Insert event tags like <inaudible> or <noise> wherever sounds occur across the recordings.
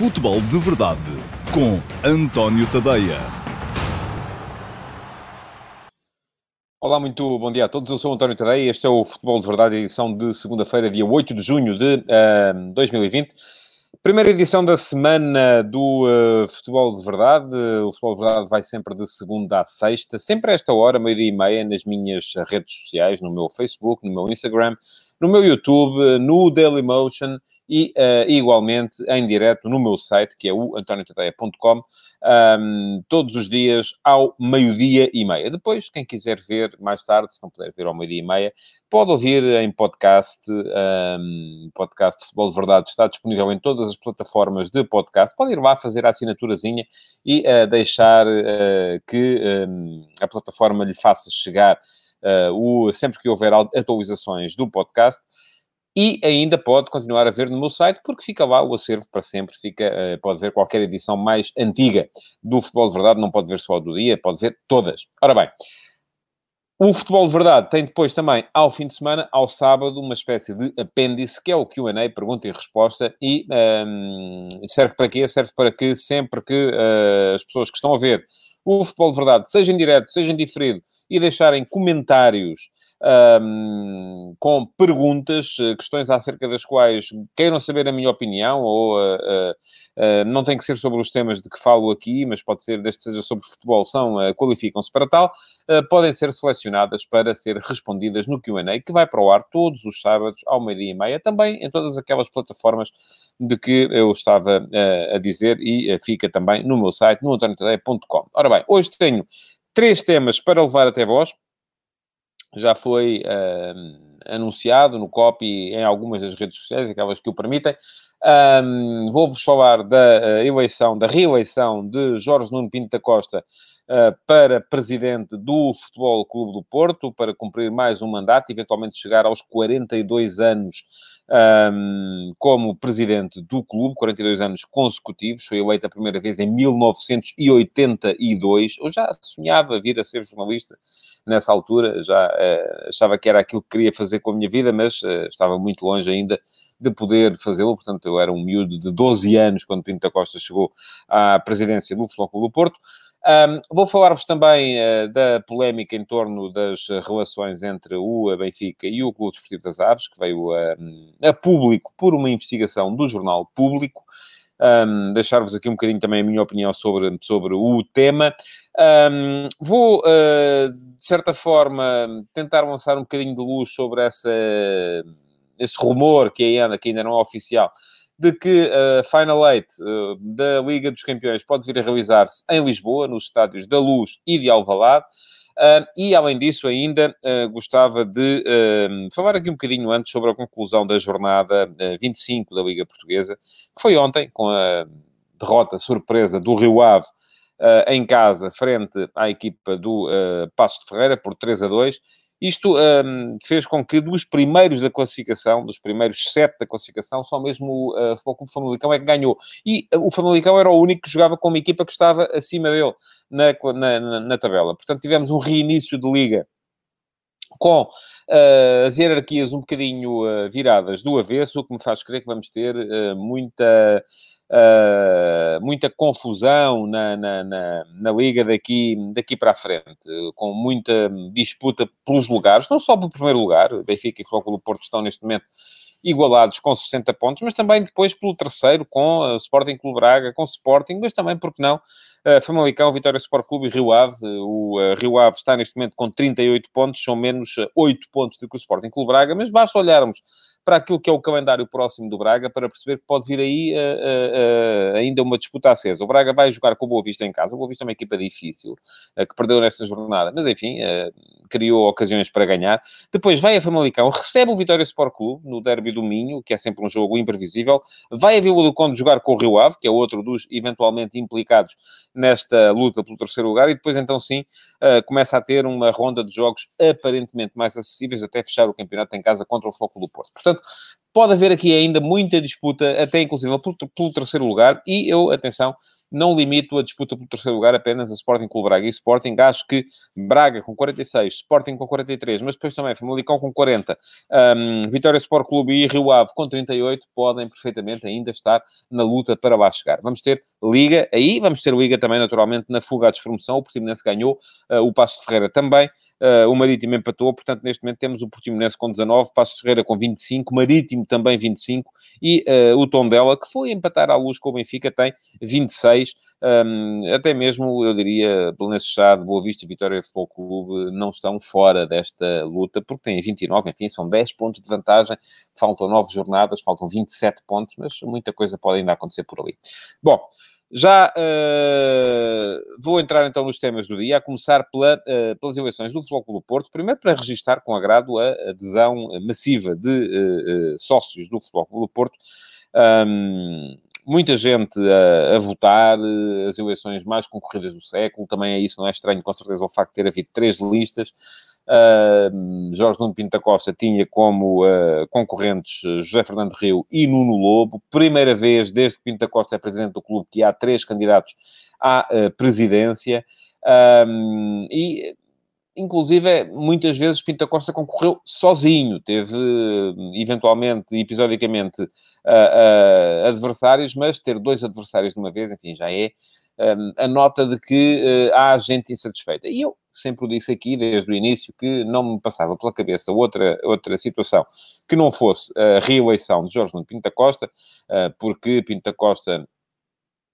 Futebol de Verdade com António Tadeia. Olá, muito bom dia a todos. Eu sou António Tadeia. Este é o Futebol de Verdade, edição de segunda-feira, dia 8 de junho de uh, 2020. Primeira edição da semana do uh, Futebol de Verdade. O Futebol de Verdade vai sempre de segunda a sexta, sempre a esta hora, meio-dia e meia, nas minhas redes sociais, no meu Facebook, no meu Instagram, no meu YouTube, no Dailymotion e, uh, igualmente, em direto no meu site, que é o antoniotadeia.com, um, todos os dias ao meio-dia e meia. Depois, quem quiser ver mais tarde, se não puder ver ao meio-dia e meia, pode ouvir em podcast. Um, podcast Futebol de Verdade está disponível em todas as plataformas de podcast. Pode ir lá fazer a assinaturazinha e uh, deixar uh, que um, a plataforma lhe faça chegar o, sempre que houver atualizações do podcast. E ainda pode continuar a ver no meu site, porque fica lá o acervo para sempre. Fica, uh, pode ver qualquer edição mais antiga do Futebol de Verdade, não pode ver só do dia, pode ver todas. Ora bem, o Futebol de Verdade tem depois também, ao fim de semana, ao sábado, uma espécie de apêndice, que é o Q&A, pergunta e resposta, e um, serve para quê? Serve para que sempre que uh, as pessoas que estão a ver o Futebol de Verdade, seja em direto, seja em diferido, e deixarem comentários um, com perguntas, eh, questões acerca das quais queiram saber a minha opinião, ou uh, uh, uh, não tem que ser sobre os temas de que falo aqui, mas pode ser, desde que seja sobre futebol, são, qualificam-se para tal, podem ser selecionadas para ser respondidas no QA, que vai para o ar todos os sábados ao meio-dia e meia, também em todas aquelas plataformas de que eu estava a dizer, e fica também no meu site, no antoniotadeia.com. Ora bem, hoje tenho três temas para levar até vós já foi uh, anunciado no copy em algumas das redes sociais, aquelas que o permitem. Um, Vou-vos falar da uh, eleição, da reeleição de Jorge Nuno Pinto da Costa uh, para presidente do Futebol Clube do Porto, para cumprir mais um mandato, eventualmente chegar aos 42 anos um, como presidente do clube, 42 anos consecutivos, foi eleito a primeira vez em 1982. Eu já sonhava vir a ser jornalista nessa altura, já uh, achava que era aquilo que queria fazer com a minha vida, mas uh, estava muito longe ainda de poder fazê-lo. Portanto, eu era um miúdo de 12 anos quando Pinto da Costa chegou à presidência do Futebol Clube do Porto. Um, vou falar-vos também uh, da polémica em torno das relações entre o Benfica e o Clube Desportivo das Aves, que veio a, a público por uma investigação do Jornal Público. Um, Deixar-vos aqui um bocadinho também a minha opinião sobre, sobre o tema. Um, vou, uh, de certa forma, tentar lançar um bocadinho de luz sobre essa, esse rumor que ainda, que ainda não é oficial, de que a Final Eight uh, da Liga dos Campeões pode vir a realizar-se em Lisboa, nos estádios da Luz e de Alvalade. Uh, e, além disso, ainda uh, gostava de uh, falar aqui um bocadinho antes sobre a conclusão da jornada 25 da Liga Portuguesa, que foi ontem, com a derrota surpresa do Rio Ave em casa, frente à equipa do Passos de Ferreira, por 3 a 2 isto um, fez com que dos primeiros da classificação, dos primeiros sete da classificação, só mesmo uh, o Futebol Clube Famalicão é que ganhou. E uh, o Famalicão era o único que jogava com uma equipa que estava acima dele na, na, na tabela. Portanto, tivemos um reinício de liga com uh, as hierarquias um bocadinho uh, viradas do avesso, o que me faz crer que vamos ter uh, muita uh, muita confusão na, na, na, na, Liga daqui, daqui para a frente, com muita disputa pelos lugares, não só pelo primeiro lugar, Benfica e do Porto estão neste momento igualados com 60 pontos, mas também depois pelo terceiro, com o Sporting Clube Braga, com Sporting, mas também, porque não, uh, Famalicão, Vitória Sport Clube e Rio Ave. O uh, Rio Ave está neste momento com 38 pontos, são menos 8 pontos do que o Sporting Clube Braga, mas basta olharmos para aquilo que é o calendário próximo do Braga, para perceber que pode vir aí uh, uh, uh, ainda uma disputa acesa. O Braga vai jogar com o Boa Vista em casa. O Boa Vista é uma equipa difícil, que perdeu nesta jornada, mas enfim, criou ocasiões para ganhar. Depois vai a Famalicão, recebe o Vitória Sport Clube no derby do Minho, que é sempre um jogo imprevisível. Vai a Vila do Conde jogar com o Rio Ave, que é outro dos eventualmente implicados nesta luta pelo terceiro lugar, e depois então sim começa a ter uma ronda de jogos aparentemente mais acessíveis até fechar o campeonato em casa contra o Futebol do Porto. Portanto, Portanto, pode haver aqui ainda muita disputa, até inclusive pelo, pelo terceiro lugar, e eu, atenção, não limito a disputa pelo terceiro lugar apenas a Sporting Clube Braga e Sporting. Acho que Braga com 46, Sporting com 43, mas depois também Famalicão com 40, um, Vitória Sport Clube e Rio Ave com 38 podem perfeitamente ainda estar na luta para lá chegar. Vamos ter Liga aí, vamos ter Liga também naturalmente na fuga à despromoção. O Portimonense ganhou, uh, o Passo Ferreira também, uh, o Marítimo empatou, portanto neste momento temos o Portimonense com 19, Passo Ferreira com 25, Marítimo também 25 e uh, o Tondela, que foi empatar à luz com o Benfica, tem 26. Um, até mesmo, eu diria, Belenenses Chade, Boa Vista e Vitória Futebol Clube não estão fora desta luta, porque têm 29, enfim, são 10 pontos de vantagem, faltam 9 jornadas, faltam 27 pontos, mas muita coisa pode ainda acontecer por ali. Bom, já uh, vou entrar então nos temas do dia, a começar pela, uh, pelas eleições do Futebol Clube Porto. Primeiro para registar com agrado a adesão massiva de uh, sócios do Futebol Clube do Porto. Um, muita gente a, a, votar, as eleições mais concorridas do século. Também é isso, não é estranho, com certeza, o facto de ter havido três listas. Uh, Jorge Nuno Pinta Costa tinha como uh, concorrentes José Fernando Rio e Nuno Lobo. Primeira vez desde que Pinta Costa é presidente do clube que há três candidatos à uh, presidência. e inclusive, muitas vezes Pinta Costa concorreu sozinho, teve eventualmente, episodicamente, uh, uh, adversários, mas ter dois adversários de uma vez, enfim, já é um, a nota de que uh, há gente insatisfeita. E eu sempre o disse aqui, desde o início, que não me passava pela cabeça outra, outra situação que não fosse a reeleição de Jorge Nuno Pinta Costa, uh, porque Pinta Costa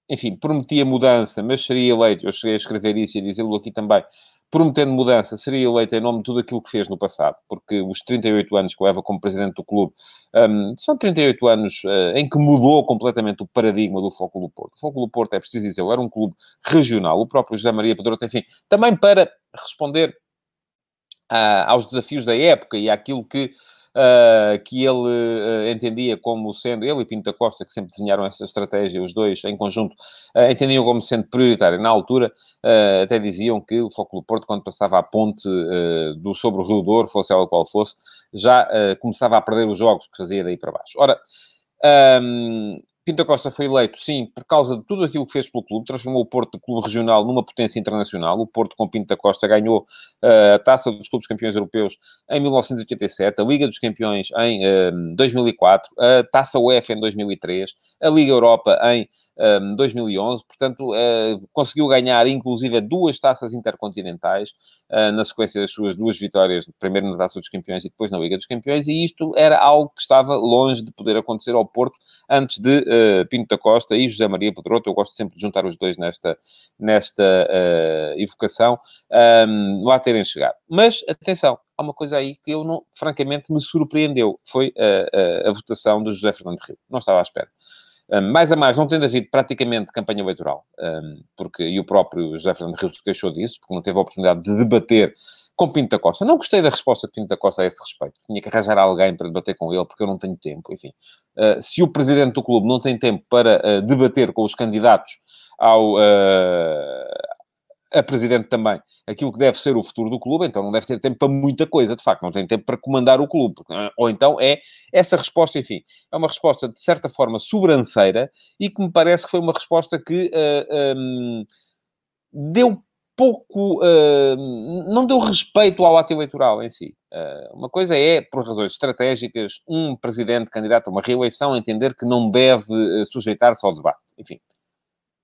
enfim, prometia mudança, mas seria eleito, eu cheguei a escrever isso e a dizê-lo aqui também, prometendo mudança, seria eleito em nome de tudo aquilo que fez no passado, porque os 38 anos que leva como presidente do clube um, são 38 anos uh, em que mudou completamente o paradigma do Foco do Porto. O Foco do Porto, é preciso dizer, era um clube regional, o próprio José Maria Pedroto, enfim, também para responder uh, aos desafios da época e àquilo que uh, que ele uh, entendia como sendo, ele e Pinto da Costa, que sempre desenharam essa estratégia, os dois em conjunto, uh, entendiam como sendo prioritária. Na altura, até diziam que o Foco do Porto, quando passava a ponte do, sobre o Rio Douro, fosse ela qual fosse, já começava a perder os jogos que fazia daí para baixo. Ora, um, Pinto Costa foi eleito, sim, por causa de tudo aquilo que fez pelo clube, transformou o Porto de clube regional numa potência internacional. O Porto, com Pinto Costa, ganhou uh, a Taça dos Clubes Campeões Europeus em 1987, a Liga dos Campeões em eh, 2004, a Taça UEFA em 2003, a Liga Europa em 2011, portanto, uh, conseguiu ganhar inclusive duas taças intercontinentais uh, na sequência das suas duas vitórias, primeiro na Taça dos Campeões e depois na Liga dos Campeões, e isto era algo que estava longe de poder acontecer ao Porto antes de uh, Pinto da Costa e José Maria Pedroto. Eu gosto sempre de juntar os dois nesta, nesta evocação, um, lá terem chegado. Mas, atenção, há uma coisa aí que eu, não, francamente, me surpreendeu. Foi a, a, a votação do José Fernando Rio. Não estava à espera mais a mais, não tendo havido praticamente campanha eleitoral, porque, e o próprio José Fernando Rios queixou disso, porque não teve a oportunidade de debater com Pinto da Costa. Não gostei da resposta de Pinto da Costa a esse respeito. Tinha que arranjar alguém para debater com ele, porque eu não tenho tempo. Enfim, uh, se o presidente do clube não tem tempo para uh, debater com os candidatos ao, uh, a presidente também aquilo que deve ser o futuro do clube, então não deve ter tempo para muita coisa, de facto, não tem tempo para comandar o clube. É? Ou então é essa resposta, enfim, é uma resposta de certa forma sobranceira e que me parece que foi uma resposta que uh, eh, um, ehm, deu pouco, uh, não deu respeito ao ato eleitoral em si. Uh, uma coisa é, por razões estratégicas, um presidente candidato a uma reeleição entender que não deve sujeitar-se ao debate. Enfim,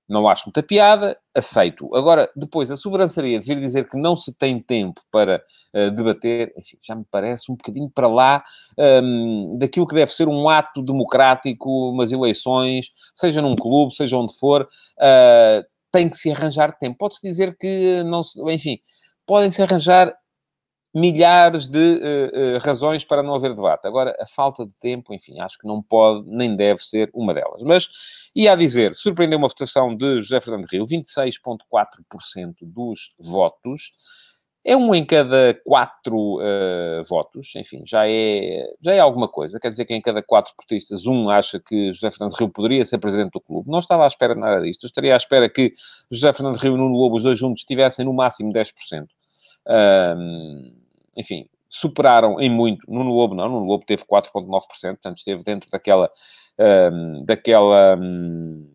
não acho muita piada, aceito. Agora, depois, a sobrançaria de vir dizer que não se tem tempo para uh, debater, enfim, já me parece um bocadinho para lá um, daquilo que deve ser um ato democrático, umas eleições, seja num clube, seja onde for, uh, tem que se arranjar tempo. Pode-se dizer que não se, enfim, podem-se arranjar milhares de uh, uh, razões para não haver debate. Agora, a falta de tempo, enfim, acho que não pode nem deve ser uma delas. Mas, e a dizer, surpreendeu uma votação de José Fernando Rio, 26,4% dos votos. É um em cada quatro uh, votos, enfim, já é, já é alguma coisa. Quer dizer que em cada quatro portistas, um acha que José Fernando Rio poderia ser presidente do clube. Não estava à espera de nada disto. Eu estaria à espera que José Fernando Rio e Nuno Lobo, os dois juntos, tivessem no máximo 10%. Um, enfim, superaram em muito. Nuno Lobo não, Nuno Lobo teve 4,9%, portanto esteve dentro daquela, um, daquela, um,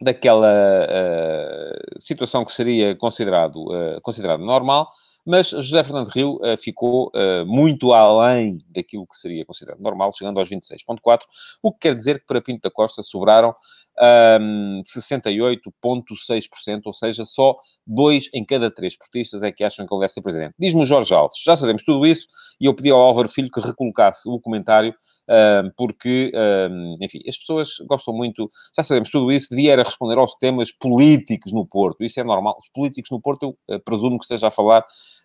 daquela uh, situação que seria considerado, uh, considerado normal, mas José Fernando Rio uh, ficou muito além daquilo que seria considerado normal, chegando aos 26,4, o que quer dizer que para Pinto da Costa sobraram um, 68,6%, ou seja, só dois em cada três portistas é que acham que ele deve ser presidente. Diz-me o Jorge Alves, já sabemos tudo isso, e eu pedi ao Álvaro Filho que recolocasse o comentário, um, porque, um, enfim, as pessoas gostam muito, já sabemos tudo isso, devia era responder aos temas políticos no Porto, isso é normal. Os políticos no Porto, eu uh, presumo que esteja a falar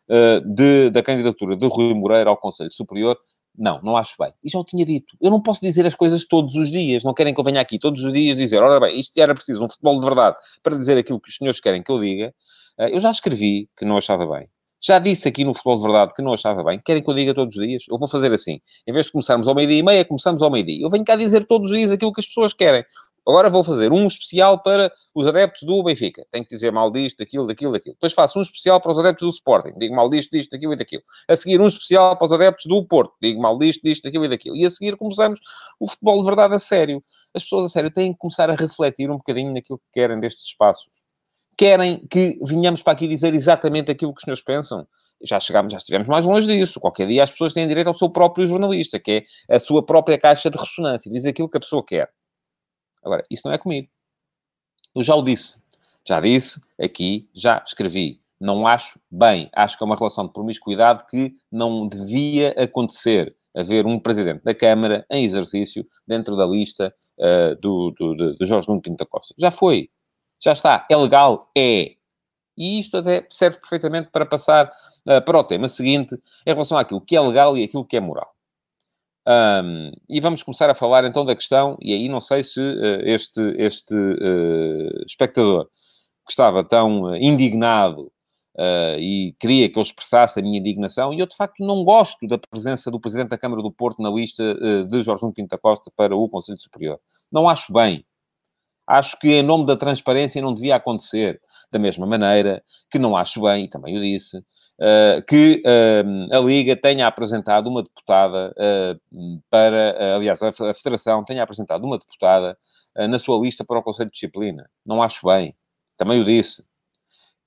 uh, de, da candidatura de Rui Moreira ao Conselho Superior, não, não acho bem. E já o tinha dito. Eu não posso dizer as coisas todos os dias. Não querem que eu venha aqui todos os dias dizer, ora bem, isto era preciso um futebol de verdade para dizer aquilo que os senhores querem que eu diga. Eh, eu já escrevi que não achava bem. Já disse aqui no Futebol de Verdade que não achava bem. Querem que eu diga todos os dias? Eu vou fazer assim. Em vez de começarmos ao meio-dia e meia, começamos ao meio-dia. Eu venho cá dizer todos os dias aquilo que as pessoas querem. Agora vou fazer um especial para os adeptos do Benfica. Tenho que dizer mal disto, daquilo, daquilo, daquilo. Depois faço um especial para os adeptos do Sporting. Digo mal disto, disto, daquilo e daquilo. A seguir um especial para os adeptos do Porto. Digo mal disto, disto, daquilo e daquilo. E a seguir começamos o futebol de verdade a sério. As pessoas a sério têm que começar a refletir um bocadinho naquilo que querem destes espaços. Querem que venhamos para aqui dizer exatamente aquilo que os senhores pensam? já chegámos, já estivemos mais longe disso. Qualquer dia as pessoas têm direito ao seu próprio jornalista, que é a sua própria caixa de ressonância, diz aquilo que a pessoa quer. Agora, isso não é comigo. Eu já o disse. Já disse aqui, já escrevi. Não acho bem. Acho que é uma relação de promiscuidade que não devia acontecer. Haver um presidente da Câmara em exercício dentro da lista uh, do, do, de, de Jorge Nuno Pinto da Costa. Já foi. Já está. É legal? É. E isto até serve perfeitamente para passar uh, para o tema seguinte, em relação àquilo que é legal e aquilo que é moral. Um, e vamos começar a falar então da questão, e aí não sei se uh, este, este uh, espectador que estava tão indignado uh, e queria que eu expressasse a minha indignação, e eu de facto não gosto da presença do Presidente da Câmara do Porto na lista de Jorge Pinto da Costa para o Conselho Superior. Não acho bem. Acho que em nome da transparência não devia acontecer. Da mesma maneira que não acho bem, e também o disse, uh, que uh, a Liga tenha apresentado uma deputada uh, para, aliás, a, a Federação tenha apresentado uma deputada na sua lista para o Conselho de Disciplina. Não acho bem. Também o disse.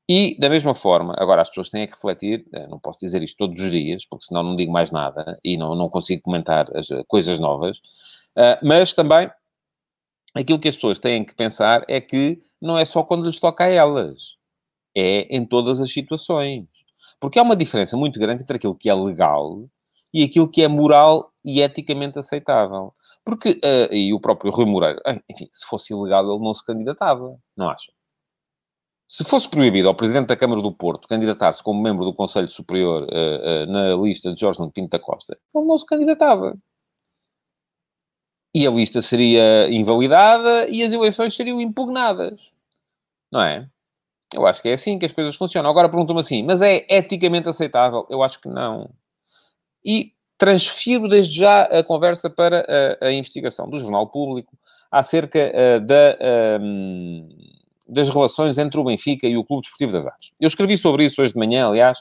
E, da mesma forma, agora as pessoas têm que refletir, não posso dizer isto todos os dias, porque senão não digo mais nada e não, não consigo comentar as coisas novas, mas também aquilo que as pessoas têm que pensar é que não é só quando lhes toca a elas, é em todas as situações. Porque há uma diferença muito grande entre aquilo que é legal e aquilo que é moral e eticamente aceitável. Porque, uh, e o próprio Rui Moreira, enfim, se fosse ilegal ele não se candidatava, não acha? Se fosse proibido ao Presidente da Câmara do Porto candidatar-se como membro do Conselho Superior uh, uh, na lista de Jorge Pinto da Costa, ele não se candidatava. E a lista seria invalidada e as eleições seriam impugnadas. Não é? Eu acho que é assim que as coisas funcionam. Agora perguntam-me assim, mas é eticamente aceitável? Eu acho que não. E transfiro desde já a conversa para a, a investigação do Jornal Público acerca uh, da, uh, das relações entre o Benfica e o Clube Desportivo das Artes. Eu escrevi sobre isso hoje de manhã, aliás,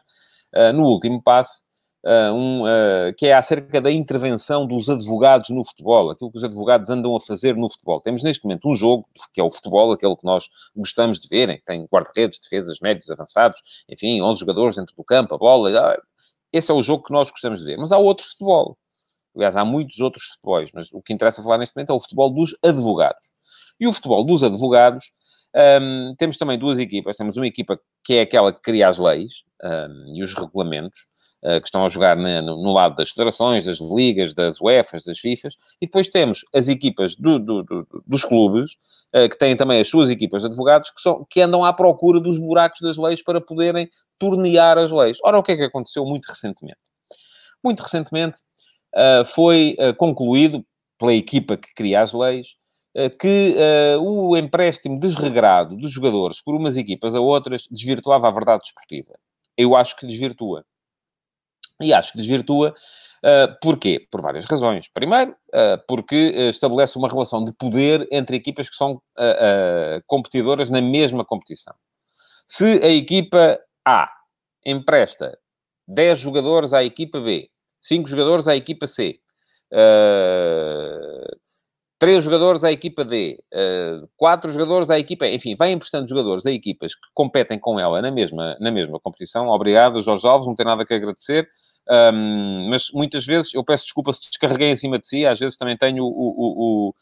uh, no último passe, uh, um, uh, que é acerca da intervenção dos advogados no futebol, aquilo que os advogados andam a fazer no futebol. Temos neste momento um jogo, que é o futebol, aquele que nós gostamos de ver, que tem guarda-redes, defesas, médios, avançados, enfim, 11 jogadores dentro do campo, a bola. Ah, esse é o jogo que nós gostamos de ver. Mas há outro futebol. Aliás, há muitos outros futebols, mas o que interessa falar neste momento é o futebol dos advogados. E o futebol dos advogados, um, temos também duas equipas. Temos uma equipa que é aquela que cria as leis um, e os regulamentos, que estão a jogar no, lado das federações, das ligas, das UEFAs, das FIFAs, e depois temos as equipas do, do, do, dos clubes, uh, que têm também as suas equipas de advogados, que, são, que andam à procura dos buracos das leis para poderem tornear as leis. Ora, o que é que aconteceu muito recentemente? Muito recentemente uh, foi concluído pela equipa que cria as leis, que uh, o empréstimo desregrado dos jogadores por umas equipas a outras desvirtuava a verdade desportiva. Eu acho que desvirtua. E acho que desvirtua. Uh, porquê? Por várias razões. Primeiro, uh, porque uh, estabelece uma relação de poder entre equipas que são competidoras na mesma competição. Se a equipa A empresta 10 jogadores à equipa B, 5 jogadores à equipa C, três jogadores à equipa D, uh, quatro jogadores à equipa E. Enfim, vai emprestando jogadores a equipas que competem com ela na mesma, na mesma competição. Obrigado, Jorge Alves, não tem nada que agradecer. Um, mas muitas vezes, eu peço desculpa se descarreguei em cima de si, às vezes também tenho o, o, o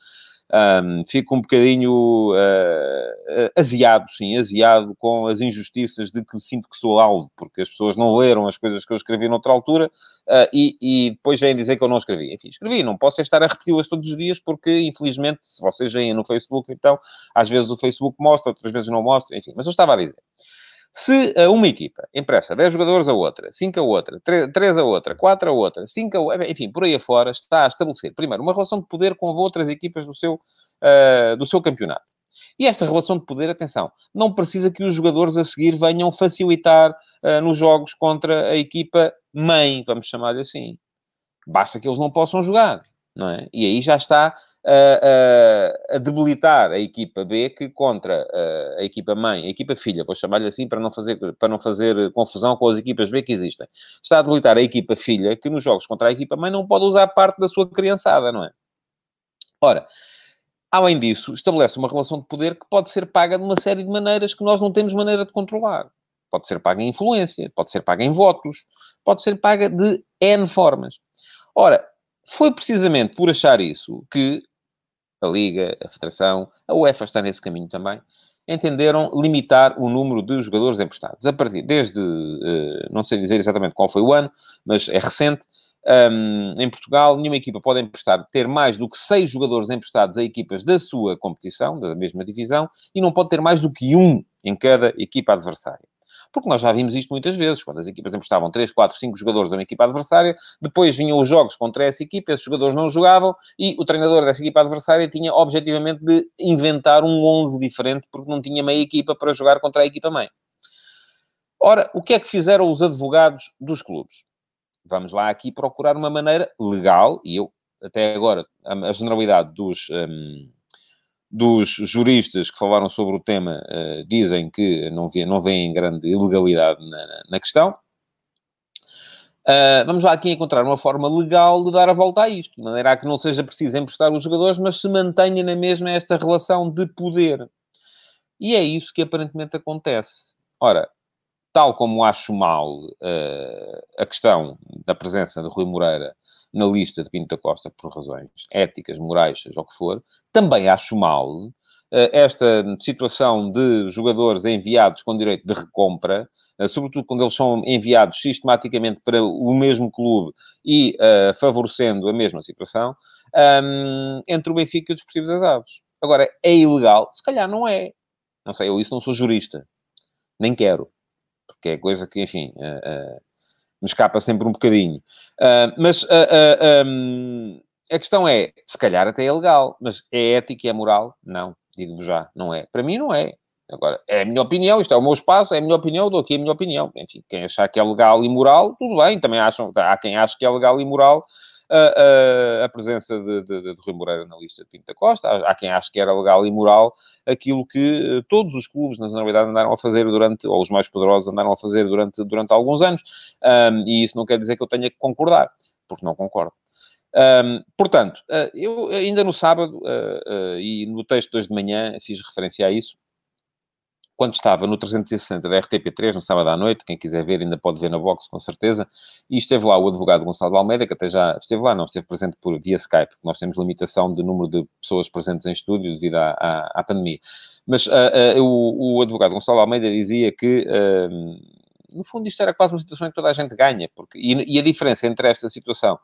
um, fico um bocadinho uh, aziado, sim, aziado com as injustiças de que sinto que sou alvo, porque as pessoas não leram as coisas que eu escrevi noutra altura uh, e, e, depois vêm dizer que eu não escrevi. Enfim, escrevi, não posso é estar a repeti-las todos os dias, porque infelizmente, se vocês veem no Facebook, então, às vezes o Facebook mostra, outras vezes não mostra, enfim, mas eu estava a dizer. Se uma equipa empresta 10 jogadores a outra, 5 a outra, 3, 3 a outra, 4 a outra, 5 a outra, enfim, por aí afora, está a estabelecer, primeiro, uma relação de poder com outras equipas do seu, uh, do seu campeonato. E esta relação de poder, atenção, não precisa que os jogadores a seguir venham facilitar uh, nos jogos contra a equipa mãe, vamos chamar-lhe assim. Basta que eles não possam jogar, não é? E aí já está a, a, debilitar a equipa B que contra a, a equipa mãe, a equipa filha, vou chamar-lhe assim para não, fazer, para não fazer confusão com as equipas B que existem. Está a debilitar a equipa filha que nos jogos contra a equipa mãe não pode usar parte da sua criançada, não é? Ora, além disso, estabelece uma relação de poder que pode ser paga de uma série de maneiras que nós não temos maneira de controlar. Pode ser paga em influência, pode ser paga em votos, pode ser paga de N formas. Ora, foi precisamente por achar isso que a Liga, a Federação, a UEFA está nesse caminho também, entenderam limitar o número de jogadores emprestados. A partir, desde, eh, não sei dizer exatamente qual foi o ano, mas é recente, um, em Portugal, nenhuma equipa pode emprestar, ter mais do que seis jogadores emprestados a equipas da sua competição, da mesma divisão, e não pode ter mais do que um em cada equipa adversária. Porque nós já vimos isto muitas vezes, quando as equipas emprestavam 3, 4, 5 jogadores a uma equipa adversária, depois vinham os jogos contra essa equipa, esses jogadores não jogavam e o treinador dessa equipa adversária tinha objetivamente de inventar um 11 diferente porque não tinha meia equipa para jogar contra a equipa mãe. Ora, o que é que fizeram os advogados dos clubes? Vamos lá aqui procurar uma maneira legal, e eu, até agora, a generalidade dos, um, dos juristas que falaram sobre o tema uh, dizem que não, vê, não veem grande ilegalidade na, na questão. Uh, vamos lá aqui encontrar uma forma legal de dar a volta a isto, de maneira a que não seja preciso emprestar os jogadores, mas se mantenha na mesma esta relação de poder. E é isso que aparentemente acontece. Ora, tal como acho mal uh, a questão da presença de Rui Moreira na lista de Pinto da Costa por razões éticas, morais, seja o que for, também acho mal uh, esta situação de jogadores enviados com direito de recompra, uh, sobretudo quando eles são enviados sistematicamente para o mesmo clube e uh, favorecendo a mesma situação, um, entre o Benfica e o Desportivo das Aves. Agora, é ilegal? Se calhar não é. Não sei, eu isso não sou jurista. Nem quero. Porque é coisa que, enfim, uh, me escapa sempre um bocadinho. Uh, mas uh, uh, um, a questão é, se calhar até é legal, mas é ético e é moral? Não, digo-vos já, não é. Para mim não é. Agora, é a minha opinião, isto é o meu espaço, é a minha opinião, dou aqui a minha opinião. Enfim, quem achar que é legal e moral, tudo bem, também acham, há quem acha que é legal e moral, a, a, presença de, de, de, Rui Moreira na lista de Pinto da Costa. Há, há, quem ache que era legal e moral aquilo que eh, todos os clubes, na generalidade, andaram a fazer durante, ou os mais poderosos andaram a fazer durante, durante alguns anos. Um, e isso não quer dizer que eu tenha que concordar, porque não concordo. Um, portanto, uh, eu ainda no sábado uh, uh, e no texto de hoje de manhã fiz referência a isso quando estava no 360 da RTP3, no sábado à noite, quem quiser ver ainda pode ver na box, com certeza, e esteve lá o advogado Gonçalo Almeida, que até já esteve lá, não esteve presente por via Skype, porque nós temos limitação de número de pessoas presentes em estúdio devido à, à, à pandemia. Mas uh, uh, o, o, advogado Gonçalo Almeida dizia que, uh, no fundo, isto era quase uma situação em que toda a gente ganha, porque, e, e a diferença entre esta situação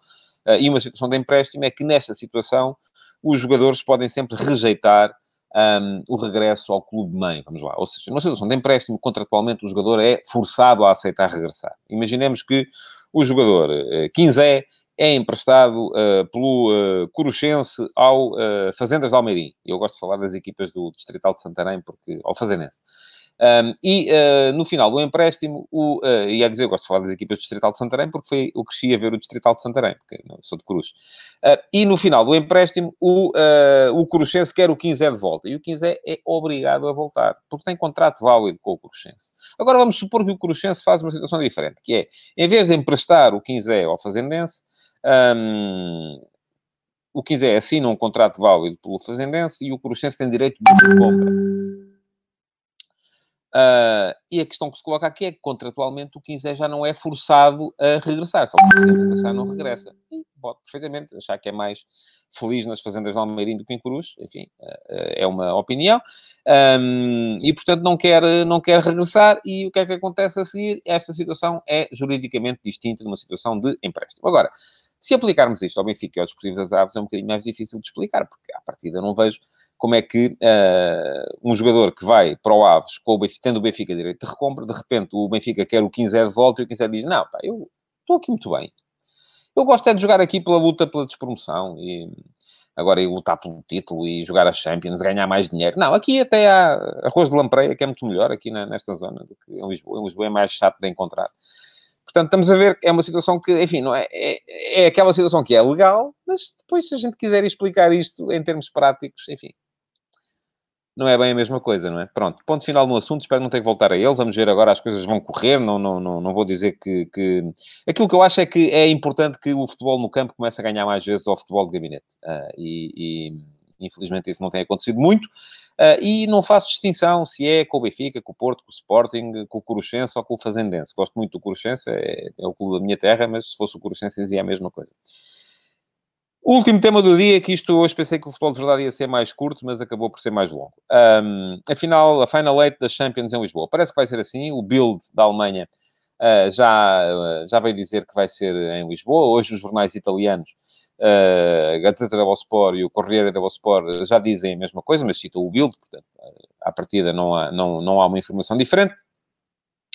e uma situação de empréstimo é que nesta situação os jogadores podem sempre rejeitar um, o regresso ao clube-mãe, vamos lá. Ou seja, numa situação de empréstimo, contratualmente o jogador é forçado a aceitar regressar. Imaginemos que o jogador uh, Quinzé é emprestado uh, pelo uh, ao uh, Fazendas de Almeirim. Eu gosto de falar das equipas do Distrital de Santarém, porque, ao Fazenense. Um, e uh, no final do empréstimo, o, uh, ia dizer, eu gosto de falar das equipas do Distrital de Santarém, porque foi, eu cresci a ver o Distrital de Santarém, porque não, sou de Cruz. Uh, e no final do empréstimo, o, uh, o Coruchense quer o 15 de volta. E o 15 é obrigado a voltar, porque tem contrato válido com o Coruchense. Agora vamos supor que o Coruchense faz uma situação diferente, que é, em vez de emprestar o 15 ao Fazendense, um, o 15 assina um contrato válido pelo Fazendense e o Cruxense tem direito de recompra. Uh, e a questão que se coloca aqui é que, contratualmente, o 15 já não é forçado a regressar. Só que Presidente regressar não regressa. E pode perfeitamente achar que é mais feliz nas fazendas de Almeirim do que em Cruz. Enfim, uh, é uma opinião. Um, e, portanto, não quer, não quer regressar. E o que é que acontece a seguir? Esta situação é juridicamente distinta de uma situação de empréstimo. Agora, se aplicarmos isto ao Benfica e aos Desportivos das Aves, é um bocadinho mais difícil de explicar, porque, à partida, não vejo como é que uh, um jogador que vai para o Aves, com o Benfica, tendo o Benfica direito de recompra, de repente o Benfica quer o 15 de volta e o 15 diz, não, pá, eu estou aqui muito bem. Eu gosto é de jogar aqui pela luta pela despromoção e agora ir lutar pelo título e jogar a Champions, ganhar mais dinheiro. Não, aqui até há arroz de lampreia, que é muito melhor aqui na, nesta zona do que em Lisboa. Em Lisboa é mais chato de encontrar. Portanto, estamos a ver que é uma situação que, enfim, não é, é, é aquela situação que é legal, mas depois, se a gente quiser explicar isto em termos práticos, enfim, não é bem a mesma coisa, não é? Pronto, ponto final no assunto, espero não ter que voltar a ele. Vamos ver agora, as coisas vão correr, não, não, não, não vou dizer que, que... Aquilo que eu acho é que é importante que o futebol no campo comece a ganhar mais vezes ao futebol de gabinete. Uh, e, e, infelizmente isso não tem acontecido muito. Uh, e não faço distinção se é com o Benfica, com o Porto, com o Sporting, com o Coruchense ou com o Fazendense. Gosto muito do Coruchense, é, é o clube da minha terra, mas se fosse o Coruchense dizia a mesma coisa. Último tema do dia, que isto hoje pensei que o futebol de verdade ia ser mais curto, mas acabou por ser mais longo. Um, afinal, a Final Eight das Champions em Lisboa. Parece que vai ser assim. O Bild da Alemanha uh, já, uh, já veio dizer que vai ser em Lisboa. Hoje os jornais italianos, uh, a Gazeta dello Sport e o Corriere dello Sport já dizem a mesma coisa, mas citam o Bild, portanto, à partida não há, não, não há uma informação diferente.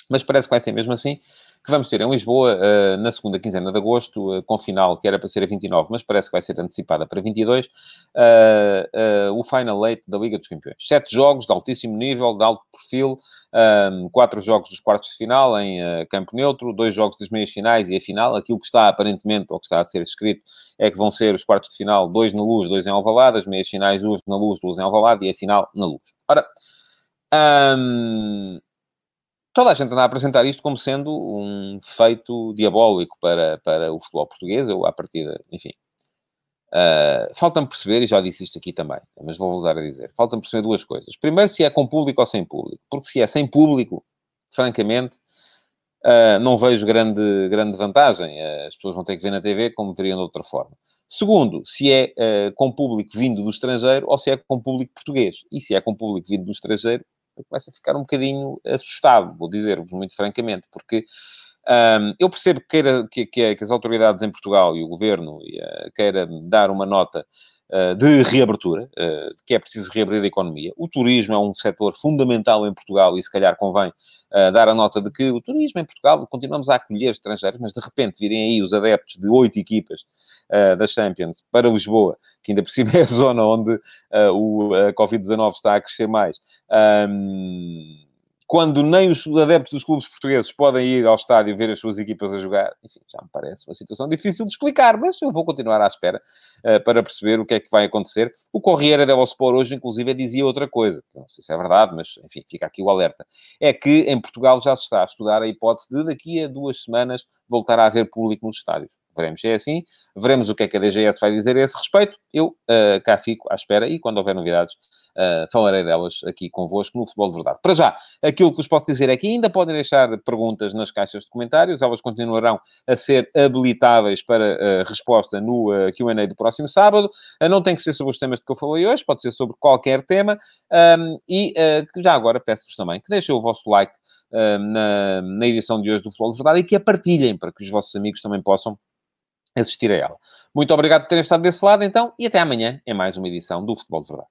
Mas parece que vai ser mesmo assim que vamos ter em Lisboa uh, na segunda quinzena de agosto, uh, com final que era para ser a 29, mas parece que vai ser antecipada para 22, uh, o Final Eight da Liga dos Campeões. Sete jogos de altíssimo nível, de alto perfil, um, quatro jogos dos quartos de final em campo neutro, dois jogos das meias finais e a final. Aquilo que está aparentemente, ou que está a ser escrito, é que vão ser os quartos de final, dois na luz, dois em Alvalade, as meias finais, duas na luz, duas em Alvalade e a final na luz. Ora, um, toda a gente anda a apresentar isto como sendo um feito diabólico para, para o futebol português, ou à partida, enfim. Uh, Falta-me perceber, e já disse isto aqui também, mas vou voltar a dizer, falta-me perceber duas coisas. Primeiro, se é com público ou sem público. Porque se é sem público, francamente, uh, não vejo grande, grande vantagem. Uh, as pessoas vão ter que ver na TV como veriam de outra forma. Segundo, se é com público vindo do estrangeiro ou se é com público português. E se é com público vindo do estrangeiro, eu começo a ficar um bocadinho assustado, vou dizer-vos muito francamente, porque um, eu percebo que, queira, que, que, que, as autoridades em Portugal e o governo uh, queira dar uma nota de reabertura, uh, que é preciso reabrir a economia. O turismo é um setor fundamental em Portugal e se calhar convém dar a nota de que o turismo em Portugal, continuamos a acolher estrangeiros, mas de repente virem aí os adeptos de oito equipas da Champions para Lisboa, que ainda por <laughs> cima é a zona onde o uh, Covid-19 está a crescer mais. Um, quando nem os adeptos dos clubes portugueses podem ir ao estádio ver as suas equipas a jogar, enfim, já me parece uma situação difícil de explicar, mas eu vou continuar à espera uh, para perceber o que é que vai acontecer. O Corriere dello Sport hoje, inclusive, dizia outra coisa, não sei se é verdade, mas, enfim, fica aqui o alerta, é que em Portugal já se está a estudar a hipótese de daqui a duas semanas voltar a haver público nos estádios. Veremos se é assim, veremos o que é que a DGS vai dizer a esse respeito. Eu uh, cá fico à espera e quando houver novidades Uh, falarei delas aqui convosco no Futebol de Verdade. Para já, aquilo que vos posso dizer é que ainda podem deixar perguntas nas caixas de comentários, elas continuarão a ser habilitáveis para uh, resposta no uh, ah, QA do próximo sábado. não tem que ser sobre os temas que eu falei hoje, pode ser sobre qualquer tema. Um, e já agora peço-vos também que deixem o vosso like na, na edição de hoje do Futebol de Verdade e que a partilhem para que os vossos amigos também possam assistir a ela. Muito obrigado por terem estado desse lado, então, e até amanhã em mais uma edição do Futebol de Verdade.